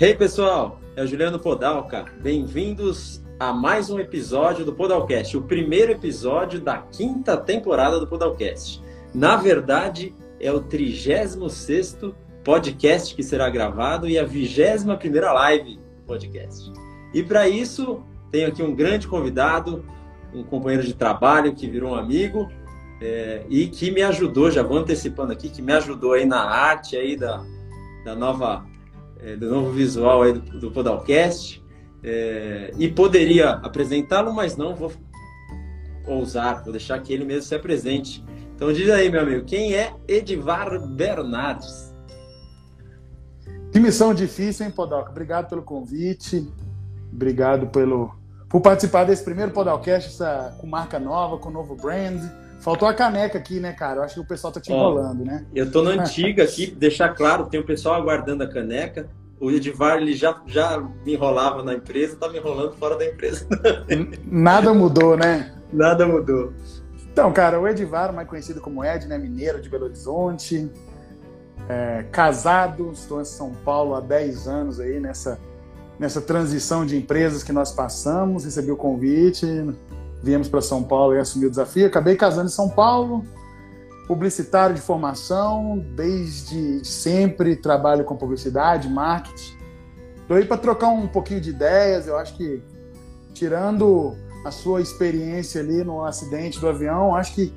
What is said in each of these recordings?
Hey pessoal, é o Juliano Podalca. Bem-vindos a mais um episódio do Podalcast, o primeiro episódio da quinta temporada do Podalcast. Na verdade, é o 36 podcast que será gravado e a 21 primeira live do podcast. E para isso, tenho aqui um grande convidado, um companheiro de trabalho que virou um amigo é, e que me ajudou, já vou antecipando aqui, que me ajudou aí na arte aí da, da nova, é, do novo visual aí do, do Podalcast. É, e poderia apresentá-lo, mas não vou ousar, vou deixar que ele mesmo se apresente. Então diz aí, meu amigo, quem é Edivar Bernardes? Que missão difícil, hein, Podalca? Obrigado pelo convite, obrigado pelo, por participar desse primeiro Podalcast essa, com marca nova, com novo brand. Faltou a caneca aqui, né, cara? Eu acho que o pessoal tá te enrolando, né? Eu tô na antiga aqui, deixar claro, tem o pessoal aguardando a caneca. O Edivar ele já, já me enrolava na empresa, tá me enrolando fora da empresa. Nada mudou, né? Nada mudou. Então, cara, o Edivar, mais conhecido como Ed, né? Mineiro de Belo Horizonte. É, casado, estou em São Paulo há 10 anos aí nessa, nessa transição de empresas que nós passamos. Recebi o convite, viemos para São Paulo e assumi o desafio. Acabei casando em São Paulo, publicitário de formação, desde sempre trabalho com publicidade, marketing. Estou aí para trocar um pouquinho de ideias. Eu acho que, tirando a sua experiência ali no acidente do avião, acho que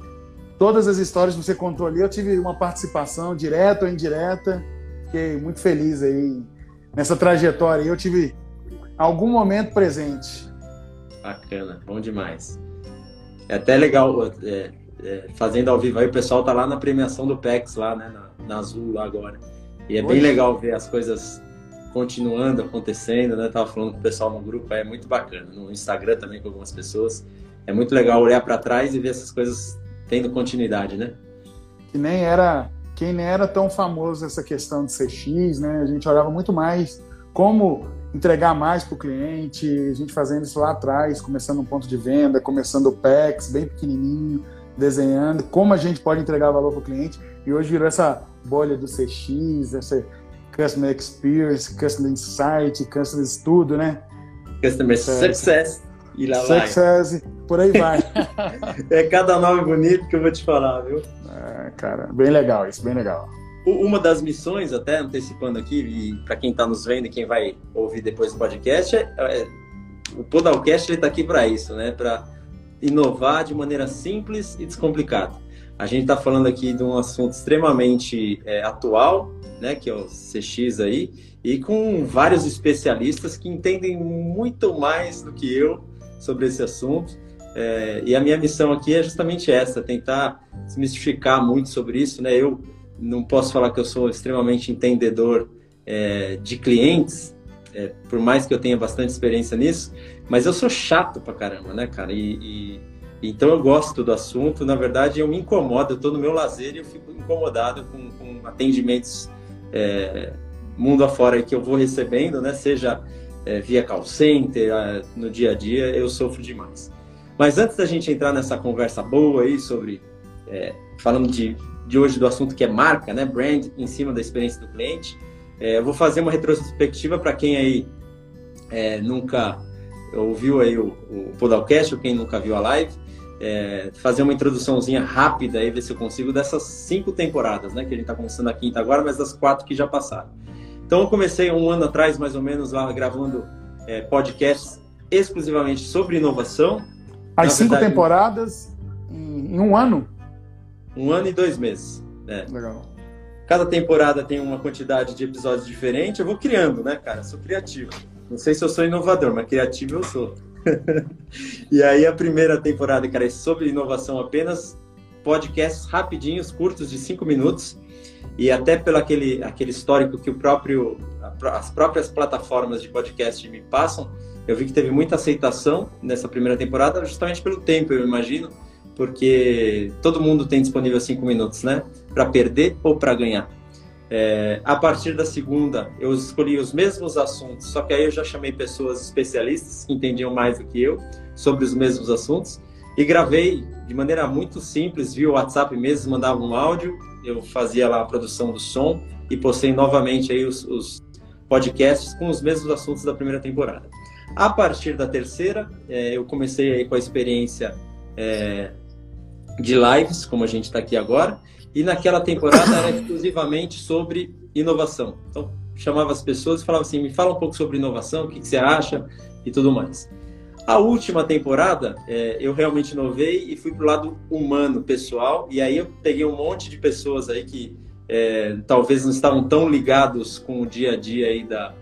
todas as histórias que você contou ali, eu tive uma participação direta ou indireta. Fiquei muito feliz aí nessa trajetória. Eu tive algum momento presente. Bacana, bom demais. É até legal, é, é, fazendo ao vivo aí, o pessoal tá lá na premiação do PEX, lá, né, na, na Azul lá agora. E é bem legal ver as coisas continuando, acontecendo, né? Tava falando com o pessoal no grupo, é muito bacana. No Instagram também com algumas pessoas. É muito legal olhar para trás e ver essas coisas tendo continuidade, né? Que nem era, quem nem era tão famoso essa questão de CX, né? A gente olhava muito mais como entregar mais para o cliente, a gente fazendo isso lá atrás, começando um ponto de venda, começando o PEX, bem pequenininho, desenhando, como a gente pode entregar valor para o cliente, e hoje virou essa bolha do CX, essa Customer Experience, Customer Insight, Customer Tudo, né? Customer Success. E lá Success, vai. por aí vai. é cada nome bonito que eu vou te falar, viu? É, cara, bem legal isso, bem legal. Uma das missões, até antecipando aqui, e para quem está nos vendo e quem vai ouvir depois do podcast, é, é o Podalcast está aqui para isso, né? Para inovar de maneira simples e descomplicada. A gente está falando aqui de um assunto extremamente é, atual, né? Que é o CX aí, e com vários especialistas que entendem muito mais do que eu sobre esse assunto. É, e a minha missão aqui é justamente essa, tentar desmistificar muito sobre isso, né? Eu não posso falar que eu sou extremamente entendedor é, de clientes, é, por mais que eu tenha bastante experiência nisso, mas eu sou chato pra caramba, né, cara? E, e então eu gosto do assunto. Na verdade, eu me incomodo, eu tô no meu lazer e eu fico incomodado com, com atendimentos é, mundo afora que eu vou recebendo, né? Seja é, via call center, no dia a dia, eu sofro demais. Mas antes da gente entrar nessa conversa boa aí sobre é, falando de de hoje do assunto que é marca, né, brand, em cima da experiência do cliente. É, eu vou fazer uma retrospectiva para quem aí é, nunca ouviu aí o, o Podalcast ou quem nunca viu a live. É, fazer uma introduçãozinha rápida aí, ver se eu consigo dessas cinco temporadas, né? Que a gente está começando a quinta agora, mas das quatro que já passaram. Então eu comecei um ano atrás, mais ou menos, lá gravando é, podcasts exclusivamente sobre inovação. As cinco verdade, temporadas em, em um ano? Um ano e dois meses. Né? Legal. Cada temporada tem uma quantidade de episódios diferente. Eu vou criando, né, cara? Eu sou criativo. Não sei se eu sou inovador, mas criativo eu sou. e aí a primeira temporada, cara, é sobre inovação apenas. Podcasts rapidinhos, curtos, de cinco minutos. E até pelo aquele, aquele histórico que o próprio, as próprias plataformas de podcast me passam, eu vi que teve muita aceitação nessa primeira temporada, justamente pelo tempo, eu imagino porque todo mundo tem disponível cinco minutos, né? Para perder ou para ganhar. É, a partir da segunda, eu escolhi os mesmos assuntos, só que aí eu já chamei pessoas especialistas que entendiam mais do que eu sobre os mesmos assuntos e gravei de maneira muito simples via WhatsApp mesmo, mandava um áudio, eu fazia lá a produção do som e postei novamente aí os, os podcasts com os mesmos assuntos da primeira temporada. A partir da terceira, é, eu comecei aí com a experiência é, de lives, como a gente está aqui agora, e naquela temporada era exclusivamente sobre inovação. Então, chamava as pessoas e falava assim: me fala um pouco sobre inovação, o que, que você acha e tudo mais. A última temporada, é, eu realmente inovei e fui para o lado humano, pessoal, e aí eu peguei um monte de pessoas aí que é, talvez não estavam tão ligados com o dia a dia aí da,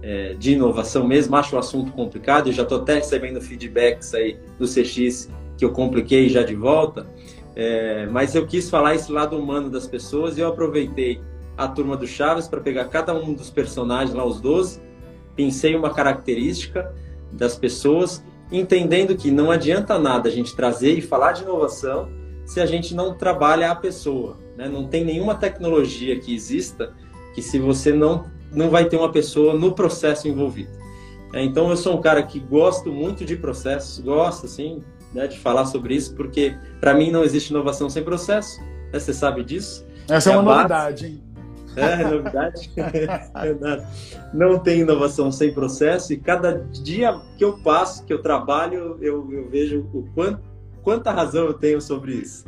é, de inovação mesmo, acho o assunto complicado, eu já estou até recebendo feedbacks aí do CX que eu compliquei já de volta, é, mas eu quis falar esse lado humano das pessoas e eu aproveitei a turma do Chaves para pegar cada um dos personagens lá, os 12, pensei uma característica das pessoas, entendendo que não adianta nada a gente trazer e falar de inovação se a gente não trabalha a pessoa. Né? Não tem nenhuma tecnologia que exista que se você não, não vai ter uma pessoa no processo envolvido. É, então eu sou um cara que gosto muito de processos, gosto assim né, de falar sobre isso, porque para mim não existe inovação sem processo. Né? Você sabe disso. Essa é, é uma novidade, hein? É, novidade. não tem inovação sem processo e cada dia que eu passo, que eu trabalho, eu, eu vejo o quanto, quanta razão eu tenho sobre isso.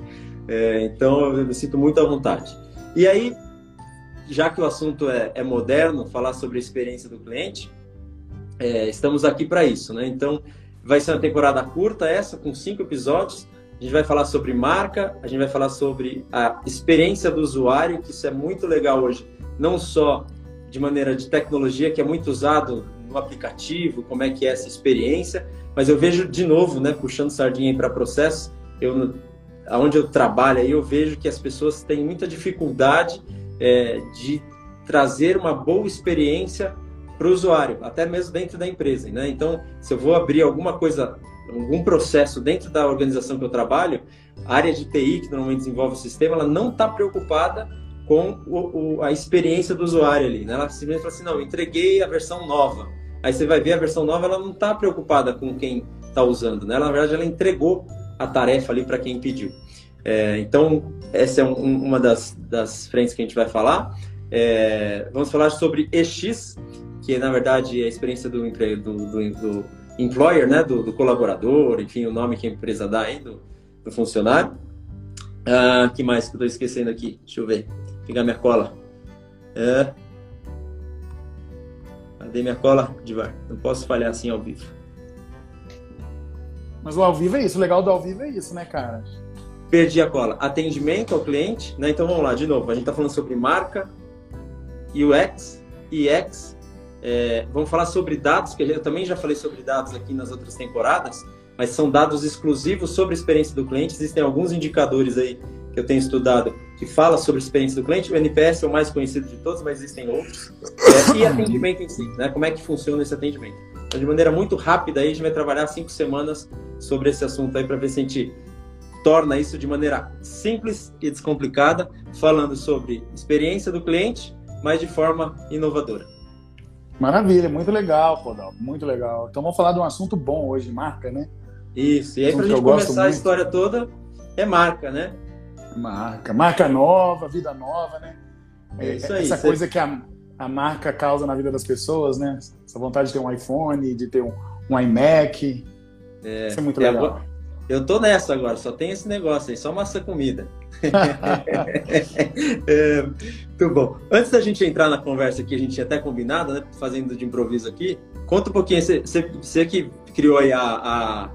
É, então eu me sinto muito à vontade. E aí, já que o assunto é, é moderno, falar sobre a experiência do cliente, é, estamos aqui para isso, né? Então vai ser uma temporada curta essa, com cinco episódios. A gente vai falar sobre marca, a gente vai falar sobre a experiência do usuário, que isso é muito legal hoje, não só de maneira de tecnologia, que é muito usado no aplicativo, como é que é essa experiência, mas eu vejo de novo, né, puxando sardinha para processo, eu aonde eu trabalho aí eu vejo que as pessoas têm muita dificuldade é, de trazer uma boa experiência para o usuário, até mesmo dentro da empresa, né? Então, se eu vou abrir alguma coisa algum processo dentro da organização que eu trabalho, a área de TI, que normalmente desenvolve o sistema, ela não está preocupada com o, o, a experiência do usuário ali. Né? Ela simplesmente fala assim, não, entreguei a versão nova. Aí você vai ver a versão nova, ela não está preocupada com quem está usando. Né? Ela, na verdade, ela entregou a tarefa ali para quem pediu. É, então, essa é um, uma das, das frentes que a gente vai falar. É, vamos falar sobre EX, que na verdade é a experiência do, do, do, do employer, né, do, do, colaborador, enfim, o nome que a empresa dá aí do, do funcionário. Ah, que mais que eu estou esquecendo aqui? Deixa eu ver. Pegar minha cola. É... Cadê minha cola, Divar? Não posso falhar assim ao vivo. Mas o ao vivo é isso. O legal do ao vivo é isso, né, cara? Perdi a cola. Atendimento ao cliente, né? Então vamos lá, de novo. A gente está falando sobre marca, UX, EX é, vamos falar sobre dados, que eu também já falei sobre dados aqui nas outras temporadas, mas são dados exclusivos sobre a experiência do cliente. Existem alguns indicadores aí que eu tenho estudado que fala sobre a experiência do cliente. O NPS é o mais conhecido de todos, mas existem outros. É, e atendimento em si, né? Como é que funciona esse atendimento? Então, de maneira muito rápida, aí, a gente vai trabalhar cinco semanas sobre esse assunto aí para ver se a gente torna isso de maneira simples e descomplicada, falando sobre experiência do cliente, mas de forma inovadora. Maravilha, muito legal, Podal, muito legal. Então vamos falar de um assunto bom hoje, marca, né? Isso, e aí para a gente começar a história toda, é marca, né? Marca, marca nova, vida nova, né? É isso aí. Essa coisa que a, a marca causa na vida das pessoas, né? Essa vontade de ter um iPhone, de ter um, um iMac. É, isso é muito legal. Eu tô nessa agora, só tem esse negócio aí, só massa comida. É, muito bom. Antes da gente entrar na conversa que a gente tinha até combinado, né? Fazendo de improviso aqui, conta um pouquinho, você, que criou aí a, a,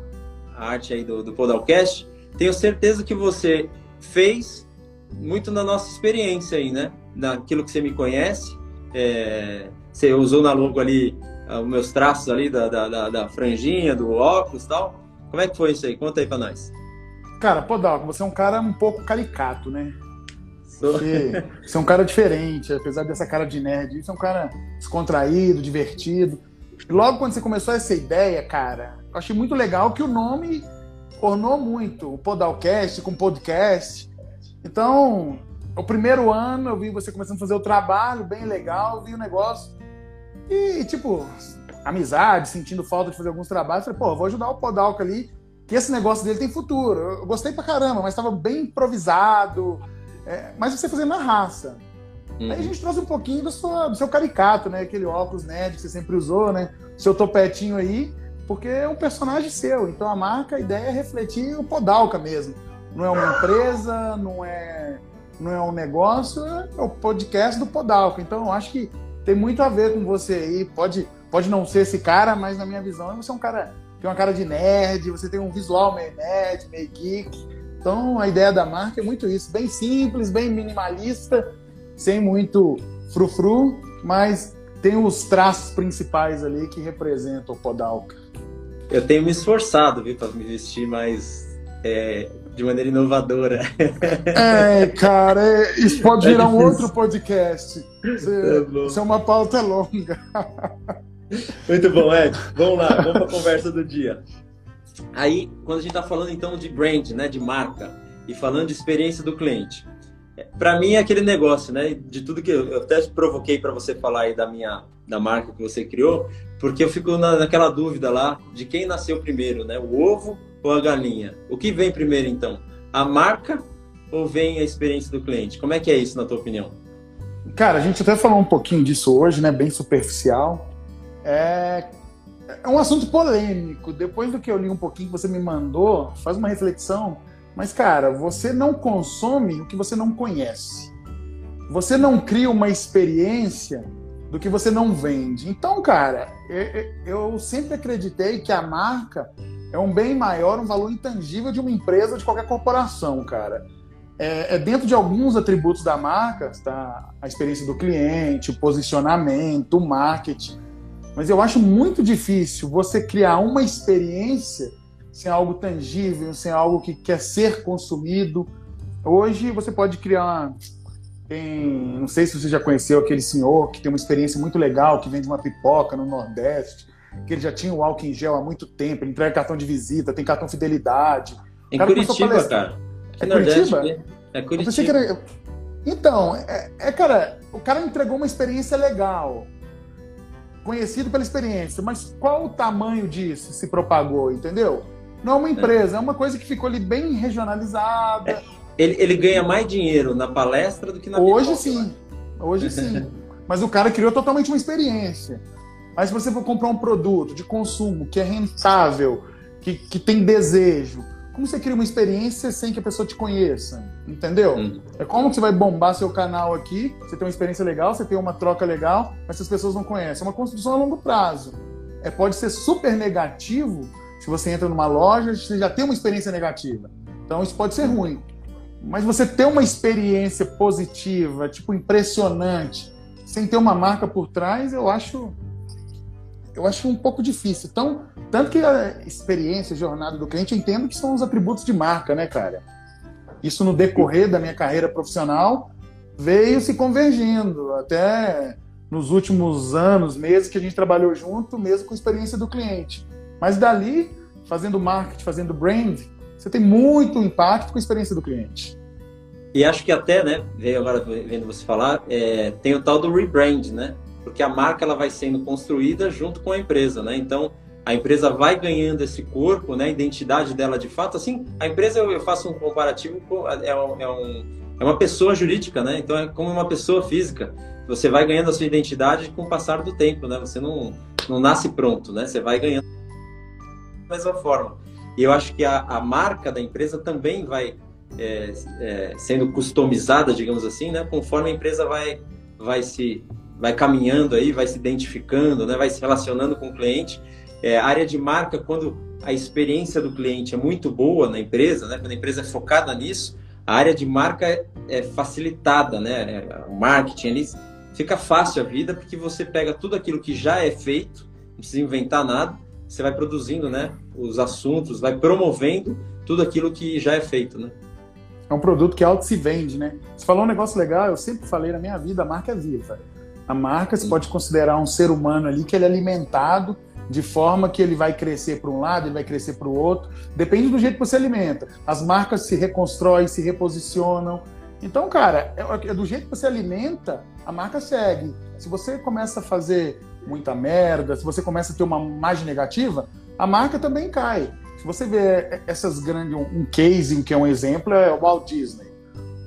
a, arte aí do, do Podalcast, tenho certeza que você fez muito na nossa experiência aí, né? Naquilo que você me conhece. É, você usou na logo ali uh, os meus traços ali da, da, da, da franjinha, do óculos e tal. Como é que foi isso aí? Conta aí pra nós. Cara, Podalco, você é um cara um pouco caricato, né? Você, você é um cara diferente, apesar dessa cara de nerd. Você é um cara descontraído, divertido. Logo quando você começou essa ideia, cara, eu achei muito legal que o nome ornou muito. O Podalcast com podcast. Então, o primeiro ano eu vi você começando a fazer o trabalho, bem legal, vi o negócio. E, tipo, amizade, sentindo falta de fazer alguns trabalhos. Falei, pô, vou ajudar o Podalca ali, que esse negócio dele tem futuro. Eu gostei pra caramba, mas estava bem improvisado. É, mas você fazendo na raça. Uhum. Aí a gente trouxe um pouquinho do, sua, do seu caricato, né? Aquele óculos nerd que você sempre usou, né? Seu topetinho aí, porque é um personagem seu. Então a marca, a ideia é refletir o Podalca mesmo. Não é uma empresa, não é, não é um negócio, é o podcast do Podalca. Então eu acho que tem muito a ver com você aí. Pode, pode não ser esse cara, mas na minha visão você é um cara tem uma cara de nerd, você tem um visual meio nerd, meio geek. Então a ideia da marca é muito isso, bem simples, bem minimalista, sem muito frufru, mas tem os traços principais ali que representam o Podalca. Eu tenho me esforçado, viu, para me vestir mais é, de maneira inovadora. É, cara, é, isso pode é virar um outro podcast. É, isso é uma pauta longa. Muito bom, Ed. Vamos lá, vamos para a conversa do dia. Aí, quando a gente está falando então de brand, né, de marca, e falando de experiência do cliente, para mim é aquele negócio, né? De tudo que eu, eu até provoquei para você falar aí da minha da marca que você criou, porque eu fico na, naquela dúvida lá de quem nasceu primeiro, né? O ovo ou a galinha? O que vem primeiro então? A marca ou vem a experiência do cliente? Como é que é isso na tua opinião? Cara, a gente até falou um pouquinho disso hoje, né? Bem superficial. É, é um assunto polêmico. Depois do que eu li um pouquinho que você me mandou, faz uma reflexão mas, cara, você não consome o que você não conhece. Você não cria uma experiência do que você não vende. Então, cara, eu sempre acreditei que a marca é um bem maior, um valor intangível de uma empresa, de qualquer corporação, cara. É, é dentro de alguns atributos da marca, tá? a experiência do cliente, o posicionamento, o marketing. Mas eu acho muito difícil você criar uma experiência sem algo tangível, sem algo que quer ser consumido. Hoje você pode criar. Tem, não sei se você já conheceu aquele senhor que tem uma experiência muito legal, que vende uma pipoca no Nordeste, que ele já tinha o álcool em gel há muito tempo, ele entrega cartão de visita, tem cartão fidelidade. Em Curitiba, cara. É Curitiba? É Curitiba. Era... Então, é, é, cara, o cara entregou uma experiência legal conhecido pela experiência, mas qual o tamanho disso se propagou, entendeu? Não é uma empresa, é uma coisa que ficou ali bem regionalizada. É, ele, ele ganha mais dinheiro na palestra do que na Hoje sim, né? hoje sim. Mas o cara criou totalmente uma experiência. Aí se você for comprar um produto de consumo que é rentável, que, que tem desejo, como você cria uma experiência sem que a pessoa te conheça? Entendeu? Hum. É como que você vai bombar seu canal aqui, você tem uma experiência legal, você tem uma troca legal, mas as pessoas não conhecem. É uma construção a longo prazo. É, pode ser super negativo se você entra numa loja, você já tem uma experiência negativa. Então isso pode ser ruim. Mas você ter uma experiência positiva, tipo impressionante, sem ter uma marca por trás, eu acho eu acho um pouco difícil. Então, tanto que a experiência, a jornada do cliente, eu entendo que são os atributos de marca, né, cara? Isso no decorrer da minha carreira profissional veio se convergindo até nos últimos anos, meses que a gente trabalhou junto, mesmo com a experiência do cliente. Mas dali, fazendo marketing, fazendo brand, você tem muito impacto com a experiência do cliente. E acho que até, né, veio agora vendo você falar, é, tem o tal do rebrand, né? Porque a marca ela vai sendo construída junto com a empresa, né? Então a empresa vai ganhando esse corpo, né? A identidade dela de fato. Assim, a empresa eu faço um comparativo com é, um, é, um, é uma pessoa jurídica, né? Então é como uma pessoa física. Você vai ganhando a sua identidade com o passar do tempo, né? Você não, não nasce pronto, né? Você vai ganhando mesma forma. E eu acho que a, a marca da empresa também vai é, é, sendo customizada, digamos assim, né? Conforme a empresa vai, vai se vai caminhando aí, vai se identificando, né? Vai se relacionando com o cliente. É, a área de marca, quando a experiência do cliente é muito boa na empresa, né? Quando a empresa é focada nisso, a área de marca é, é facilitada, né? É, o marketing ali fica fácil a vida porque você pega tudo aquilo que já é feito, não precisa inventar nada você vai produzindo, né, os assuntos, vai promovendo tudo aquilo que já é feito, né? É um produto que auto se vende, né? Você falou um negócio legal, eu sempre falei na minha vida, a marca é viva. A marca se pode considerar um ser humano ali que ele é alimentado de forma que ele vai crescer para um lado, ele vai crescer para o outro. Depende do jeito que você alimenta. As marcas se reconstroem, se reposicionam. Então, cara, é, é do jeito que você alimenta, a marca segue. Se você começa a fazer muita merda, se você começa a ter uma imagem negativa, a marca também cai. Se você vê essas grandes, um case que é um exemplo é o Walt Disney.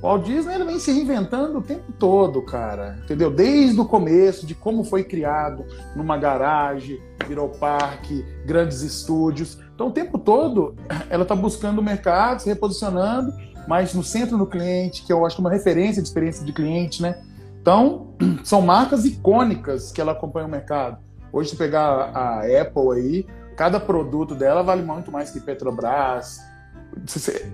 O Walt Disney ele vem se reinventando o tempo todo, cara. Entendeu? Desde o começo, de como foi criado numa garagem, virou parque, grandes estúdios. Então, o tempo todo, ela está buscando o mercado, se reposicionando, mas no centro do cliente, que eu acho uma referência de experiência de cliente, né? Então, são marcas icônicas que ela acompanha o mercado. Hoje, se pegar a Apple aí, cada produto dela vale muito mais que Petrobras.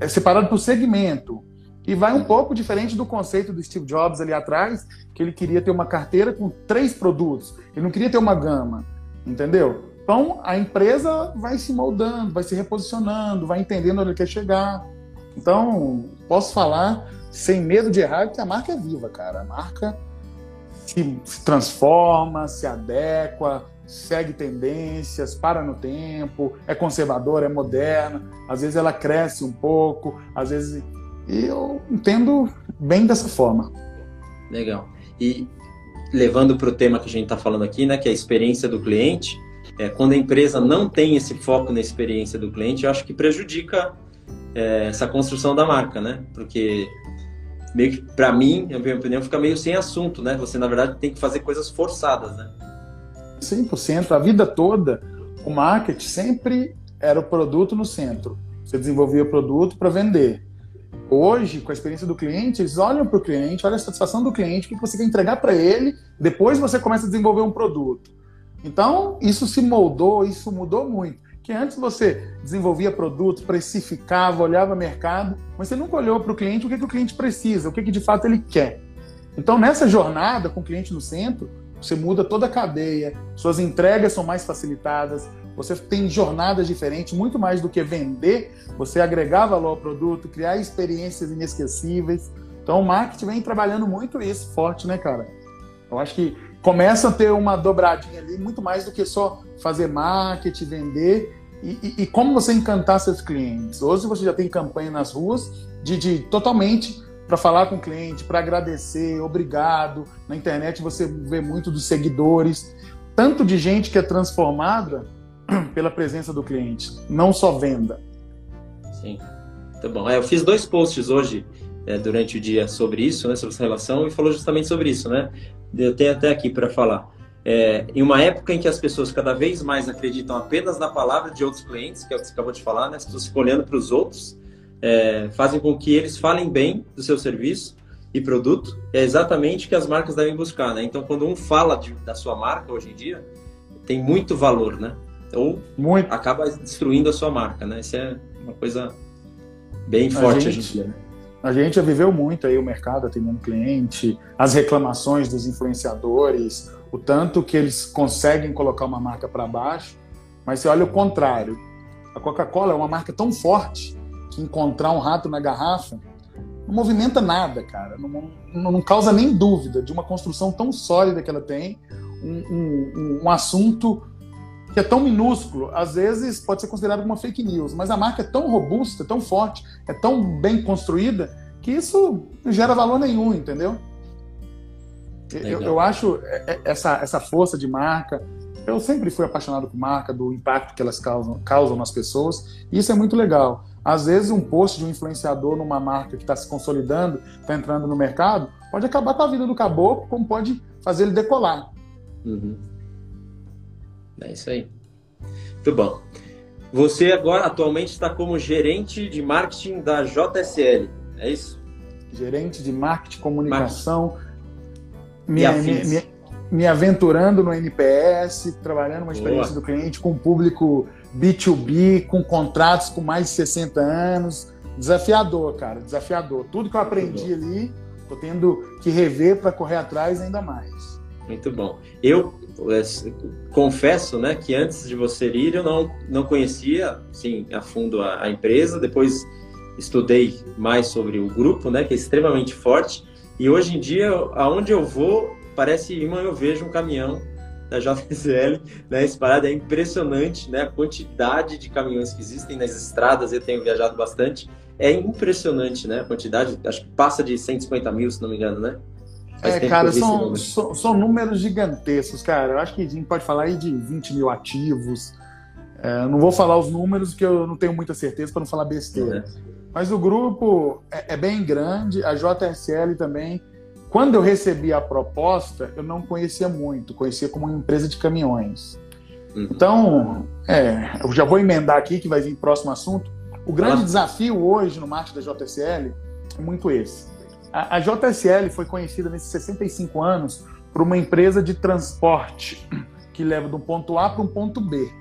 É separado por segmento. E vai um pouco diferente do conceito do Steve Jobs ali atrás, que ele queria ter uma carteira com três produtos. Ele não queria ter uma gama, entendeu? Então a empresa vai se moldando, vai se reposicionando, vai entendendo onde ele quer chegar. Então, posso falar sem medo de errar que a marca é viva, cara. A marca se, se transforma, se adequa, segue tendências, para no tempo, é conservadora, é moderna, às vezes ela cresce um pouco, às vezes e eu entendo bem dessa forma. Legal. E levando para o tema que a gente está falando aqui, né, que é a experiência do cliente, é, quando a empresa não tem esse foco na experiência do cliente, eu acho que prejudica é, essa construção da marca, né? Porque meio que para mim, na minha opinião, fica meio sem assunto, né? Você na verdade tem que fazer coisas forçadas, né? 100%, a vida toda, o marketing sempre era o produto no centro. Você desenvolvia o produto para vender. Hoje, com a experiência do cliente, eles olham para o cliente, olham a satisfação do cliente, o que você quer entregar para ele, depois você começa a desenvolver um produto. Então, isso se moldou, isso mudou muito. Que antes você desenvolvia produto, precificava, olhava mercado, mas você nunca olhou para o cliente o que, que o cliente precisa, o que, que de fato ele quer. Então, nessa jornada com o cliente no centro, você muda toda a cadeia, suas entregas são mais facilitadas, você tem jornadas diferentes, muito mais do que vender, você agregar valor ao produto, criar experiências inesquecíveis. Então o marketing vem trabalhando muito isso, forte, né, cara? Eu acho que começa a ter uma dobradinha ali, muito mais do que só fazer marketing, vender e, e, e como você encantar seus clientes. Hoje você já tem campanha nas ruas de, de totalmente para falar com o cliente, para agradecer, obrigado. Na internet você vê muito dos seguidores, tanto de gente que é transformada pela presença do cliente, não só venda. Sim, muito bom. É, eu fiz dois posts hoje é, durante o dia sobre isso, né, sobre essa relação, e falou justamente sobre isso, né? Eu tenho até aqui para falar. É, em uma época em que as pessoas cada vez mais acreditam apenas na palavra de outros clientes, que é o que você acabou de falar, né? As pessoas ficam olhando para os outros, é, fazem com que eles falem bem do seu serviço e produto, é exatamente o que as marcas devem buscar, né? Então, quando um fala de, da sua marca hoje em dia, tem muito valor, né? Ou Muito. acaba destruindo a sua marca, né? Isso é uma coisa bem forte a gente, hoje em dia. Né? A gente já viveu muito aí o mercado atendendo cliente, as reclamações dos influenciadores, o tanto que eles conseguem colocar uma marca para baixo, mas você olha o contrário. A Coca-Cola é uma marca tão forte que encontrar um rato na garrafa não movimenta nada, cara. Não, não, não causa nem dúvida de uma construção tão sólida que ela tem, um, um, um assunto que é tão minúsculo, às vezes pode ser considerado uma fake news, mas a marca é tão robusta, tão forte, é tão bem construída, que isso não gera valor nenhum, entendeu? Eu, eu, acho é, é, essa, essa força de marca. Eu sempre fui apaixonado por marca, do impacto que elas causam, causam nas pessoas, e isso é muito legal. Às vezes, um post de um influenciador numa marca que está se consolidando, está entrando no mercado, pode acabar com a vida do caboclo, como pode fazer ele decolar. Uhum. É isso aí. Muito bom. Você agora atualmente está como gerente de marketing da JSL, é isso? Gerente de marketing, comunicação, me, me, me, me, aventurando no NPS, trabalhando uma experiência Boa. do cliente com público B2B, com contratos com mais de 60 anos. Desafiador, cara, desafiador. Tudo que eu aprendi ali, estou tendo que rever para correr atrás ainda mais. Muito bom. Eu confesso, né, que antes de você ir eu não não conhecia, sim, a fundo a, a, empresa. Depois estudei mais sobre o grupo, né, que é extremamente forte. E hoje em dia, aonde eu vou, parece imã eu vejo um caminhão da JSL, né, espalhado. É impressionante, né, a quantidade de caminhões que existem nas estradas. Eu tenho viajado bastante. É impressionante, né, a quantidade. Acho que passa de 150 mil, se não me engano, né? É, cara, são, são, são, números gigantescos, cara. Eu acho que a gente pode falar aí de 20 mil ativos. É, não vou falar os números, que eu não tenho muita certeza para não falar besteira. Mas o grupo é, é bem grande, a JSL também. Quando eu recebi a proposta, eu não conhecia muito, conhecia como uma empresa de caminhões. Uhum. Então, é, eu já vou emendar aqui, que vai vir próximo assunto. O grande ah. desafio hoje no marketing da JSL é muito esse. A, a JSL foi conhecida nesses 65 anos por uma empresa de transporte que leva de um ponto A para um ponto B.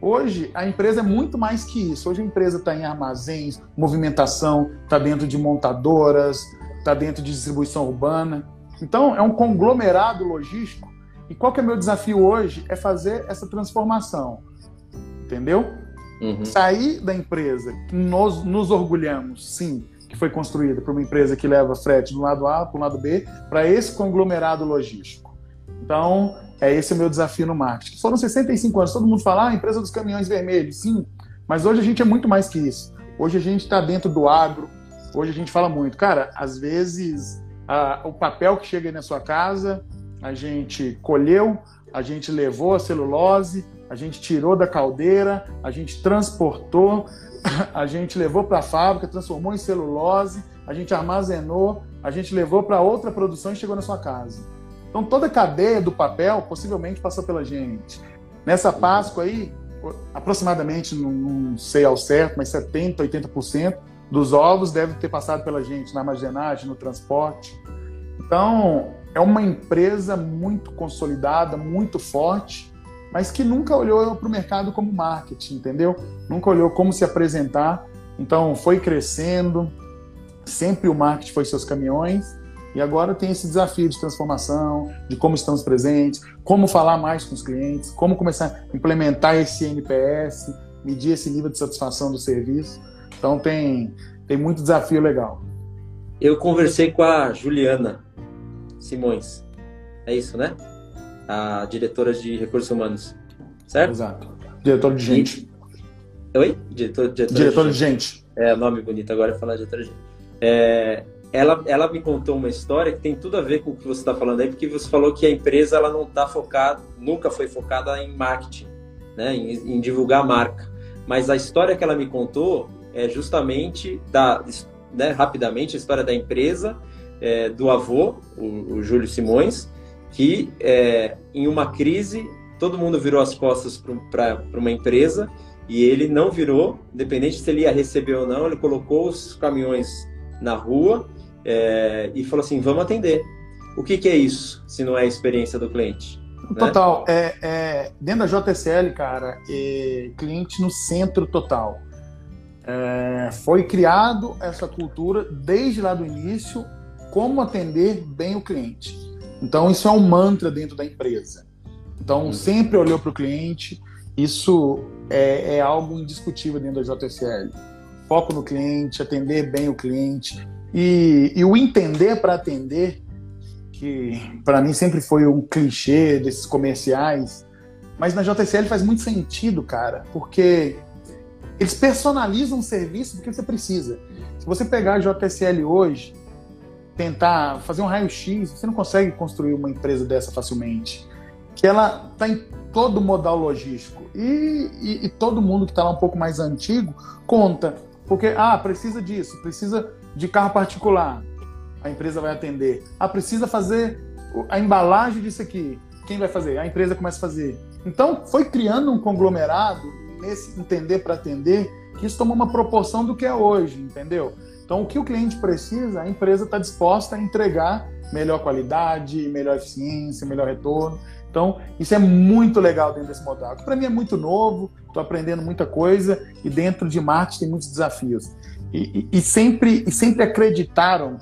Hoje, a empresa é muito mais que isso. Hoje, a empresa está em armazéns, movimentação, está dentro de montadoras, está dentro de distribuição urbana. Então, é um conglomerado logístico. E qual que é meu desafio hoje? É fazer essa transformação. Entendeu? Uhum. Sair da empresa que nós nos orgulhamos, sim, que foi construída por uma empresa que leva frete do lado A para o lado B, para esse conglomerado logístico. Então, é esse o meu desafio no marketing. Foram 65 anos, todo mundo fala, ah, empresa dos caminhões vermelhos, sim, mas hoje a gente é muito mais que isso. Hoje a gente está dentro do agro, hoje a gente fala muito. Cara, às vezes a, o papel que chega aí na sua casa, a gente colheu, a gente levou a celulose, a gente tirou da caldeira, a gente transportou, a gente levou para a fábrica, transformou em celulose, a gente armazenou, a gente levou para outra produção e chegou na sua casa. Então toda a cadeia do papel possivelmente passou pela gente. Nessa Páscoa aí, aproximadamente, não, não sei ao certo, mas 70%, 80% dos ovos deve ter passado pela gente na armazenagem, no transporte. Então, é uma empresa muito consolidada, muito forte, mas que nunca olhou para o mercado como marketing, entendeu? Nunca olhou como se apresentar. Então, foi crescendo, sempre o marketing foi seus caminhões, e agora tem esse desafio de transformação, de como estamos presentes, como falar mais com os clientes, como começar a implementar esse NPS, medir esse nível de satisfação do serviço. Então tem, tem muito desafio legal. Eu conversei com a Juliana Simões. É isso, né? A diretora de recursos humanos. Certo? Exato. Diretora de gente. E... Oi? Diretor, diretora, diretora de, gente. de, gente. É, nome bonito agora é falar diretora de gente. É, ela, ela me contou uma história que tem tudo a ver com o que você está falando aí, porque você falou que a empresa ela não está focada, nunca foi focada em marketing, né, em, em, divulgar a marca. Mas a história que ela me contou é justamente da, né, rapidamente a história da empresa é, do avô, o, o, Júlio Simões, que é, em uma crise todo mundo virou as costas para uma empresa e ele não virou, independente se ele ia receber ou não, ele colocou os caminhões na rua é, e falou assim: vamos atender. O que, que, é isso, se não é a experiência do cliente? Né? Total. Né? É, dentro da JSL, cara, é cliente no centro total. É, foi criado essa cultura desde lá do início, como atender bem o cliente. Então, isso é um mantra dentro da empresa. Então, hum. sempre olhou para o cliente, isso é, é, algo indiscutível dentro da JSL. Foco no cliente, atender bem o cliente, e, e o entender para atender, que para mim sempre foi um clichê desses comerciais, mas na JSL faz muito sentido, cara, porque eles personalizam o serviço do que você precisa. Se você pegar a JSL hoje, tentar fazer um raio-x, você não consegue construir uma empresa dessa facilmente. Que ela está em todo modal logístico. E, e, e todo mundo que está lá um pouco mais antigo conta. Porque, ah, precisa disso, precisa de carro particular, a empresa vai atender. Ah, precisa fazer a embalagem disso aqui. Quem vai fazer? A empresa começa a fazer. Então, foi criando um conglomerado nesse entender para atender, que isso tomou uma proporção do que é hoje, entendeu? Então, o que o cliente precisa, a empresa está disposta a entregar melhor qualidade, melhor eficiência, melhor retorno. Então, isso é muito legal dentro desse modal. Para mim é muito novo, estou aprendendo muita coisa e dentro de marketing tem muitos desafios e, e, sempre, e sempre acreditaram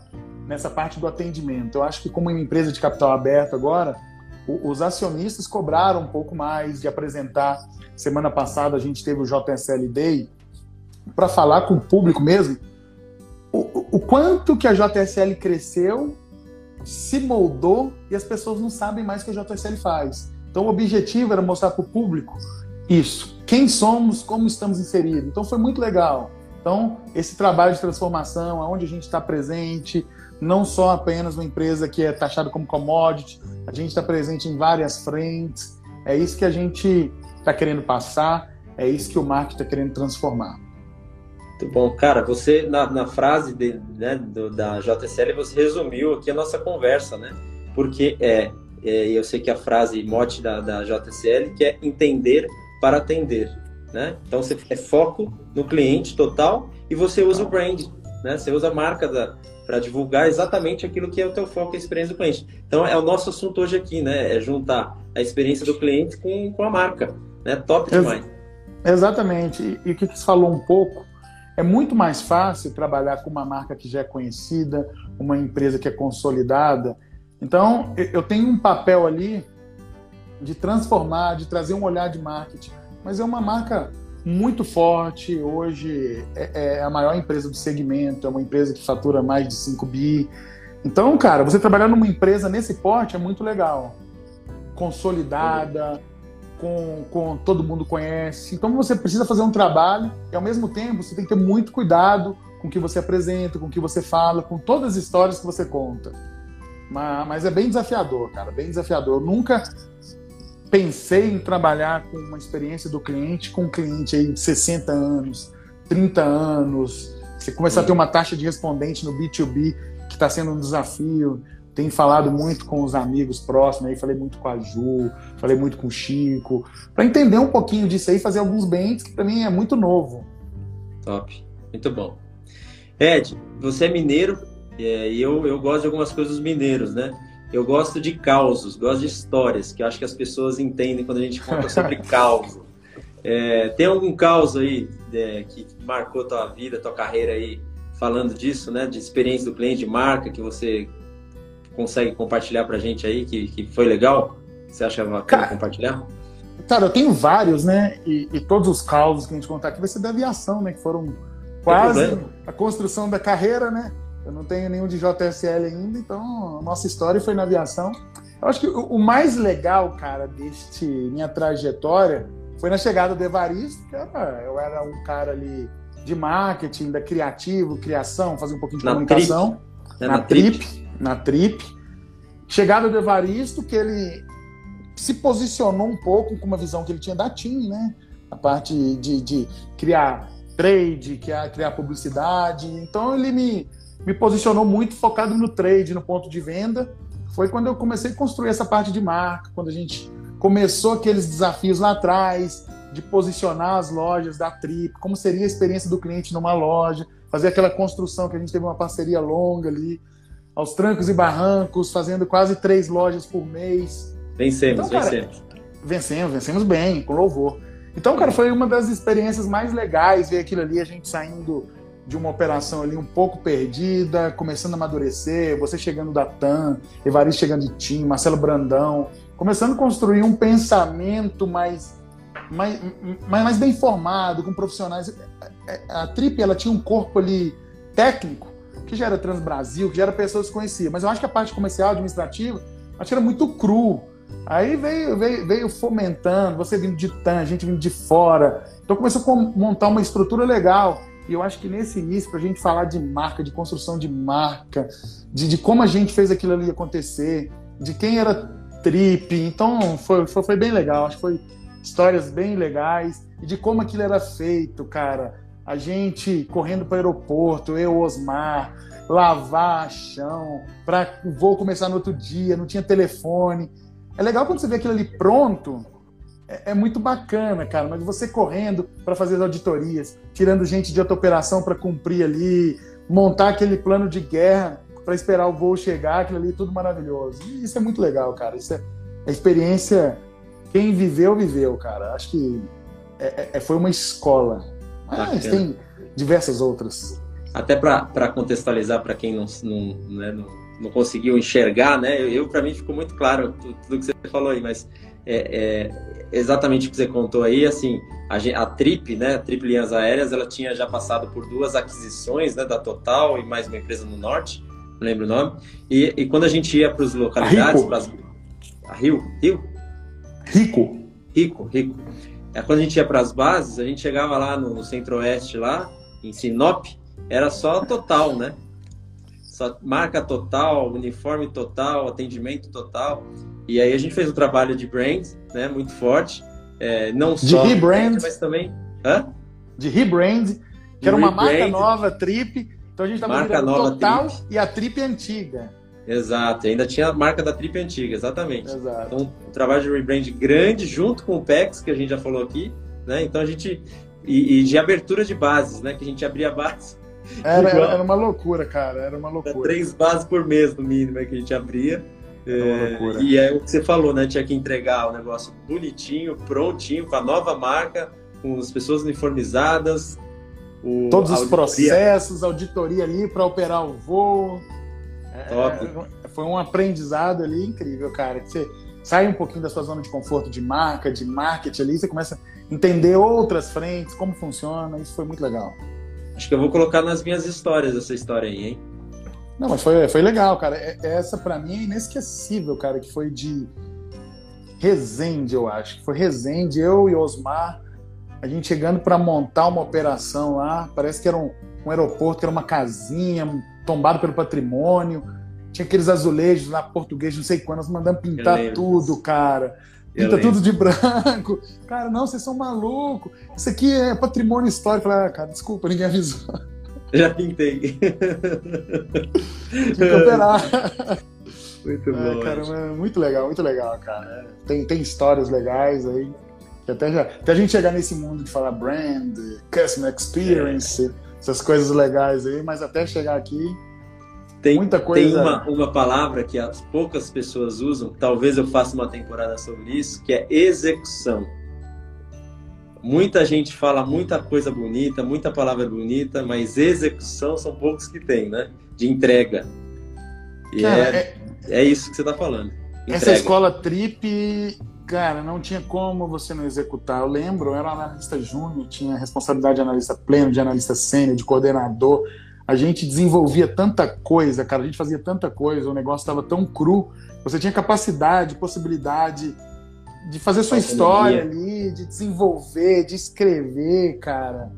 nessa parte do atendimento. Eu acho que como uma empresa de capital aberto agora, o, os acionistas cobraram um pouco mais de apresentar. Semana passada a gente teve o JSL Day para falar com o público mesmo o, quanto que a JSL cresceu, se moldou e as pessoas não sabem mais o que a JSL faz. Então o objetivo era mostrar para o público isso, quem somos, como estamos inseridos. Então foi muito legal. Então, esse trabalho de transformação, aonde a gente está presente, não só apenas uma empresa que é taxada como commodity, a gente está presente em várias frentes. É isso que a gente está querendo passar, é isso que o marketing está querendo transformar. Muito bom. Cara, você, na, na frase de, né, do, da JSL, você resumiu aqui a nossa conversa, né? Porque é, é eu sei que a frase mote da, da JSL que é entender para atender, né? Então, você é foco no cliente total e você usa o brand, né? Você usa a marca para divulgar exatamente aquilo que é o teu foco e a experiência do cliente. Então, é o nosso assunto hoje aqui, né? É juntar a experiência do cliente com, com a marca, né? Top demais. Exatamente. E, e o que você falou um pouco é muito mais fácil trabalhar com uma marca que já é conhecida, uma empresa que é consolidada. Então, eu tenho um papel ali de transformar, de trazer um olhar de marketing. Mas é uma marca muito forte. Hoje é, é a maior empresa do segmento, é uma empresa que fatura mais de 5 bi. Então, cara, você trabalhar numa empresa nesse porte é muito legal. Consolidada, com, com todo mundo conhece. Então você precisa fazer um trabalho e ao mesmo tempo você tem que ter muito cuidado com o que você apresenta, com o que você fala, com todas as histórias que você conta. Mas, mas é bem desafiador, cara, bem desafiador. Eu nunca pensei em trabalhar com uma experiência do cliente com um cliente aí de 60 anos, 30 anos. Você começar a ter uma taxa de respondente no B2B que está sendo um desafio tenho falado muito com os amigos próximos, aí falei muito com a Ju, falei muito com o Chico, para entender um pouquinho disso aí, fazer alguns bens que para mim é muito novo. Top, muito bom. Ed, você é mineiro é, e eu, eu gosto de algumas coisas dos mineiros, né? Eu gosto de causos, gosto de histórias, que eu acho que as pessoas entendem quando a gente conta sobre causos. É, tem algum caos aí é, que marcou tua vida, tua carreira aí, falando disso, né? De experiência do cliente, de marca que você consegue compartilhar para a gente aí que, que foi legal? Você acha bacana cara, compartilhar? Cara, eu tenho vários, né? E, e, todos os causos que a gente contar aqui vai ser da aviação, né? Que foram quase a construção da carreira, né? Eu não tenho nenhum de JSL ainda, então a nossa história foi na aviação. Eu acho que o, o mais legal, cara, deste minha trajetória foi na chegada do Evaristo, que era, eu era um cara ali de marketing, da criativo, criação, fazer um pouquinho de na comunicação. Trip. Na, na, trip. trip na Trip. Chegada do Evaristo, que ele se posicionou um pouco com uma visão que ele tinha da TIM, né? A parte de, de criar trade, criar, criar publicidade. Então ele me, me posicionou muito focado no trade, no ponto de venda. Foi quando eu comecei a construir essa parte de marca, quando a gente começou aqueles desafios lá atrás, de posicionar as lojas da Trip, como seria a experiência do cliente numa loja, fazer aquela construção que a gente teve uma parceria longa ali aos trancos e barrancos, fazendo quase três lojas por mês. Vencemos, então, cara, vencemos. Vencemos, vencemos bem, com louvor. Então, cara, foi uma das experiências mais legais ver aquilo ali, a gente saindo de uma operação ali um pouco perdida, começando a amadurecer, você chegando da TAM, Evaristo chegando de TIM, Marcelo Brandão, começando a construir um pensamento mais, mais, mais, mais bem formado, com profissionais. A Trip, ela tinha um corpo ali técnico, que já era Transbrasil, que já era pessoas que conhecia. Mas eu acho que a parte comercial, administrativa, acho que era muito cru. Aí veio, veio, veio fomentando, você vindo de TAM, gente vindo de fora. Então começou a montar uma estrutura legal. E eu acho que nesse início, para a gente falar de marca, de construção de marca, de, de como a gente fez aquilo ali acontecer, de quem era trip, então foi, foi, foi bem legal. Acho que foi histórias bem legais e de como aquilo era feito, cara a gente correndo para o aeroporto, eu, Osmar, lavar chão, para o voo começar no outro dia, não tinha telefone. É legal quando você vê aquilo ali pronto, é, é muito bacana, cara, mas você correndo para fazer as auditorias, tirando gente de outra operação para cumprir ali, montar aquele plano de guerra para esperar o voo chegar, aquilo ali, tudo maravilhoso. E isso é muito legal, cara. Isso é a experiência. Quem viveu, viveu, cara. Acho que é, é, foi uma escola mas tem diversas outras. Até para contextualizar para quem não, não, né, não, não, conseguiu enxergar, né? Eu, eu para mim ficou muito claro tudo, tudo, que você falou aí, mas é, é, exatamente o que você contou aí, assim, a, a Trip, né, a Trip Linhas Aéreas, ela tinha já passado por duas aquisições, né, da Total e mais uma empresa no Norte, não lembro o nome, e, e quando a gente ia para as localidades, para a Rio, Rio? Rico. Rico, Rico. É, quando a gente ia para as bases, a gente chegava lá no, centro-oeste, lá, em Sinop, era só total, né? Só marca total, uniforme total, atendimento total. E aí a gente fez um trabalho de brand, né? Muito forte. É, não de só... rebrand. Mas também... Hã? De rebrand. De Que era uma marca nova, Trip. Então a gente estava marca nova, Total Trip. e a Trip antiga. Exato, ainda tinha a marca da Trip antiga, exatamente. Exato. Então, um trabalho de rebrand grande junto com o PEX, que a gente já falou aqui, né? Então a gente. E, e de abertura de bases, né? Que a gente abria bases. Era, era uma loucura, cara, era uma loucura. três bases por mês, no mínimo, que a gente abria. É, e é o que você falou, né? Tinha que entregar o negócio bonitinho, prontinho, com a nova marca, com as pessoas uniformizadas. O, Todos os processos, auditoria ali para operar o voo. Top. É, foi um aprendizado ali incrível, cara. Que você sai um pouquinho da sua zona de conforto de marca, de marketing ali, você começa a entender outras frentes, como funciona. Isso foi muito legal. Acho que eu vou colocar nas minhas histórias essa história aí, hein? Não, mas foi, foi legal, cara. É, essa para mim é inesquecível, cara, que foi de Resende, eu acho. Foi Resende, eu e Osmar, a gente chegando para montar uma operação lá. Parece que era um, um aeroporto, que era uma casinha, tombado pelo patrimônio. Tinha aqueles azulejos lá, português, não sei quando, nós mandamos pintar tudo, cara. Pinta tudo de branco. Cara, não, vocês são malucos. Isso aqui é patrimônio histórico. Falei, ah, cara, desculpa, ninguém avisou. Já pintei. Operar. Muito. É, cara, muito legal, muito legal, cara. Tem, tem histórias legais aí. Até, já, até a gente chegar nesse mundo de falar brand, customer experience, é. Essas coisas legais aí, mas até chegar aqui, tem, muita coisa. Tem uma, uma palavra que as poucas pessoas usam, talvez eu faça uma temporada sobre isso, que é execução. Muita gente fala muita coisa bonita, muita palavra bonita, mas execução são poucos que tem, né? De entrega. E cara, é, é, é, isso que você está falando. Entrega. Essa escola Trip, cara, não tinha como você não executar. Eu lembro, eu era analista júnior, tinha responsabilidade de analista pleno, de analista sênior, de coordenador. A gente desenvolvia tanta coisa, cara, a gente fazia tanta coisa, o negócio estava tão cru. Você tinha capacidade, possibilidade de fazer sua história ali, de desenvolver, de escrever, cara.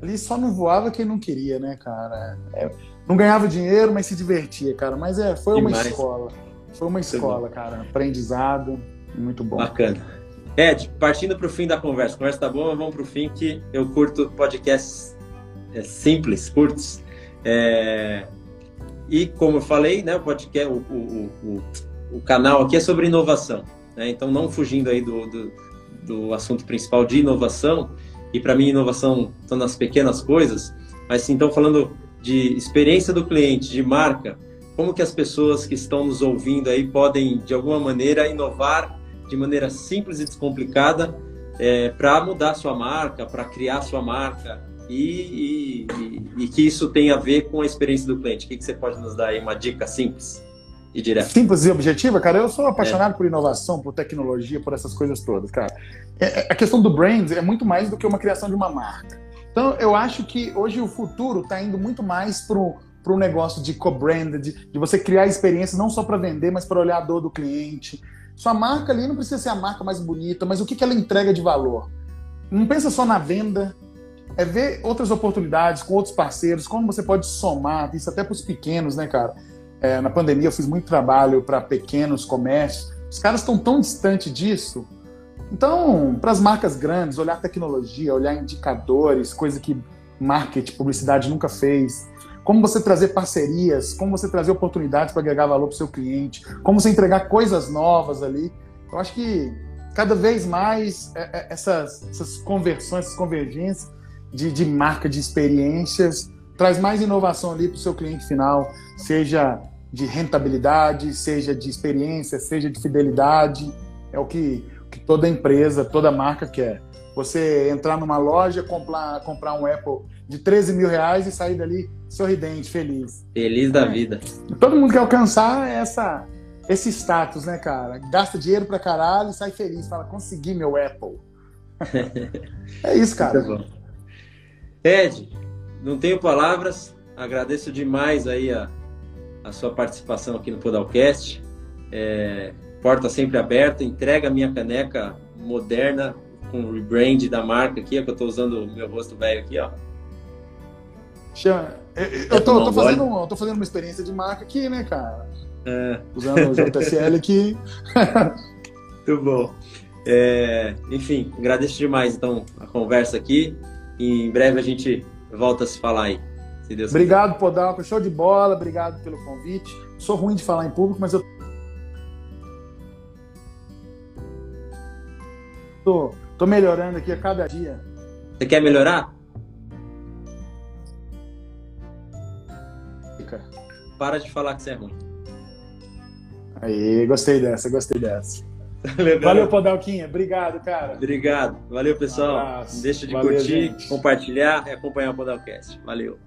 Ali só não voava quem não queria, né, cara? É, não ganhava dinheiro, mas se divertia, cara. Mas é, foi uma escola. Foi uma escola, cara. Aprendizado, muito bom. Bacana. Ed, partindo para o fim da conversa. Conversa tá boa, mas vamos para o fim que eu curto podcasts é, simples, curtos. É... E como eu falei, né, o podcast, o, o, o, o canal aqui é sobre inovação. Né? Então, não fugindo aí do, do, do assunto principal de inovação, e para mim inovação estão nas pequenas coisas, mas então falando de experiência do cliente, de marca, como que as pessoas que estão nos ouvindo aí podem, de alguma maneira, inovar de maneira simples e descomplicada é, para mudar sua marca, para criar sua marca e, e, e, que isso tem a ver com a experiência do cliente. O que, que você pode nos dar aí uma dica simples? e direto. Simples e objetiva, cara. Eu sou apaixonado é. por inovação, por tecnologia, por essas coisas todas, cara. É, é, a questão do brand é muito mais do que uma criação de uma marca. Então, eu acho que hoje o futuro está indo muito mais para um negócio de co-brand, de, de, você criar experiência não só para vender, mas para olhar a dor do cliente. Sua marca ali não precisa ser a marca mais bonita, mas o que, que ela entrega de valor. Não pensa só na venda, é ver outras oportunidades com outros parceiros, como você pode somar, isso até para os pequenos, né, cara? É, na pandemia eu fiz muito trabalho para pequenos comércios. Os caras estão tão distantes disso. Então, para as marcas grandes, olhar tecnologia, olhar indicadores, coisa que marketing, publicidade nunca fez. Como você trazer parcerias, como você trazer oportunidades para agregar valor para o seu cliente, como você entregar coisas novas ali. Eu acho que cada vez mais é, é, essas, essas conversões, essas convergências de, de marca, de experiências, traz mais inovação ali para o seu cliente final, seja de rentabilidade, seja de experiência, seja de fidelidade. É o que, que toda empresa, toda marca quer. Você entrar numa loja, comprar, comprar um Apple de 13 mil reais e sair dali sorridente, feliz. Feliz da é. vida. Todo mundo quer alcançar essa, esse status, né, cara? Gasta dinheiro pra caralho e sai feliz. Fala, consegui meu Apple. é isso, cara. Muito bom. Ed, não tenho palavras. Agradeço demais aí a, a sua participação aqui no Podalcast. É, porta sempre aberta, entrega a minha caneca moderna com o rebrand da marca aqui, é que eu estou usando o meu rosto velho aqui, ó. Eu tô, tô, fazendo, eu tô fazendo uma experiência de marca aqui, né, cara? É. Usando o JSL aqui. Muito bom. É, enfim, agradeço demais então a conversa aqui. E em breve a gente volta a se falar aí. Se Deus obrigado, quiser. Podalco. Show de bola. Obrigado pelo convite. Sou ruim de falar em público, mas eu tô, tô melhorando aqui a cada dia. Você quer melhorar? Para de falar que você é ruim. Aí, gostei dessa, gostei dessa. Valeu, Valeu Podalquinha. Obrigado, cara. Obrigado. Valeu, pessoal. Um Deixa de Valeu, curtir, gente. compartilhar e acompanhar o Podalcast. Valeu.